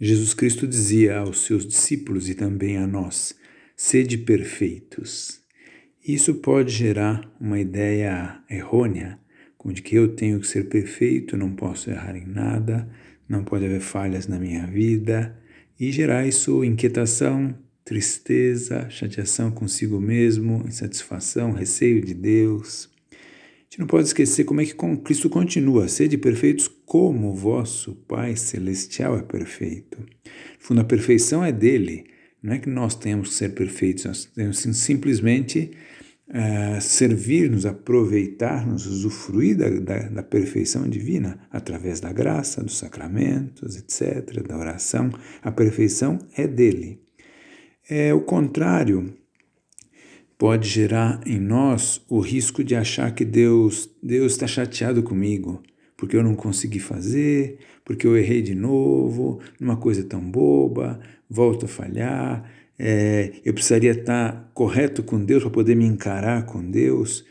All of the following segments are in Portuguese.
Jesus Cristo dizia aos seus discípulos e também a nós: sede perfeitos. Isso pode gerar uma ideia errônea, como de que eu tenho que ser perfeito, não posso errar em nada, não pode haver falhas na minha vida, e gerar isso inquietação, tristeza, chateação consigo mesmo, insatisfação, receio de Deus. A gente não pode esquecer como é que Cristo continua, sede perfeitos como vosso Pai Celestial é perfeito. No fundo, a perfeição é dele, não é que nós temos que ser perfeitos, nós temos simplesmente uh, servir-nos, aproveitar-nos, usufruir da, da, da, perfeição divina através da graça, dos sacramentos, etc., da oração. A perfeição é dele. É o contrário pode gerar em nós o risco de achar que Deus Deus está chateado comigo porque eu não consegui fazer, porque eu errei de novo, numa coisa tão boba, volto a falhar, é, eu precisaria estar correto com Deus para poder me encarar com Deus.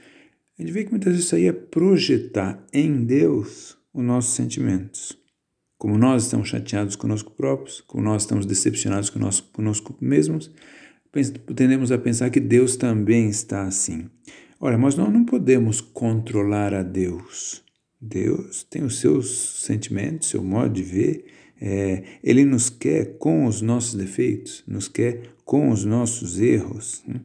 A gente vê que muitas vezes isso aí é projetar em Deus os nossos sentimentos. Como nós estamos chateados conosco próprios, como nós estamos decepcionados conosco, conosco mesmos, tendemos a pensar que Deus também está assim. Olha, mas nós não podemos controlar a Deus. Deus tem os seus sentimentos, seu modo de ver. É, ele nos quer com os nossos defeitos, nos quer com os nossos erros. Né?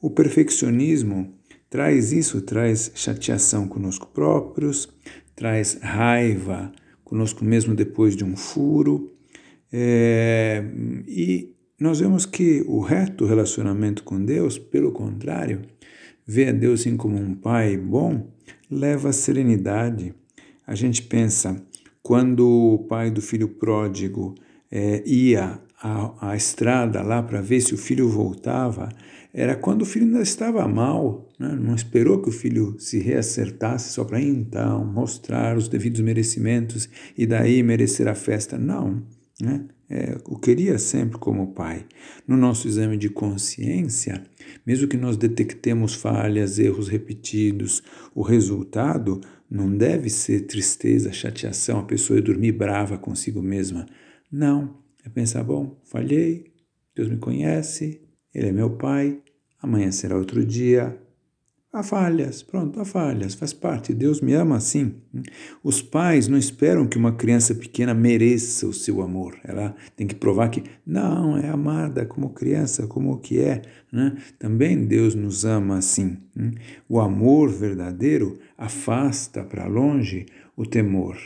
O perfeccionismo traz isso, traz chateação conosco próprios, traz raiva conosco mesmo depois de um furo. É, e nós vemos que o reto relacionamento com Deus, pelo contrário, vê a Deus assim como um pai bom, leva à serenidade. A gente pensa, quando o pai do filho pródigo é, ia à, à estrada lá para ver se o filho voltava, era quando o filho ainda estava mal, né? não esperou que o filho se reacertasse só para então mostrar os devidos merecimentos e daí merecer a festa. Não, né? é, o queria sempre como pai. No nosso exame de consciência, mesmo que nós detectemos falhas, erros repetidos, o resultado não deve ser tristeza, chateação, a pessoa ir dormir brava consigo mesma. Não, é pensar, bom, falhei, Deus me conhece, Ele é meu pai, amanhã será outro dia, Há falhas, pronto, há falhas, faz parte. Deus me ama assim. Os pais não esperam que uma criança pequena mereça o seu amor. Ela tem que provar que não, é amada como criança, como que é. Né? Também Deus nos ama assim. O amor verdadeiro afasta para longe o temor.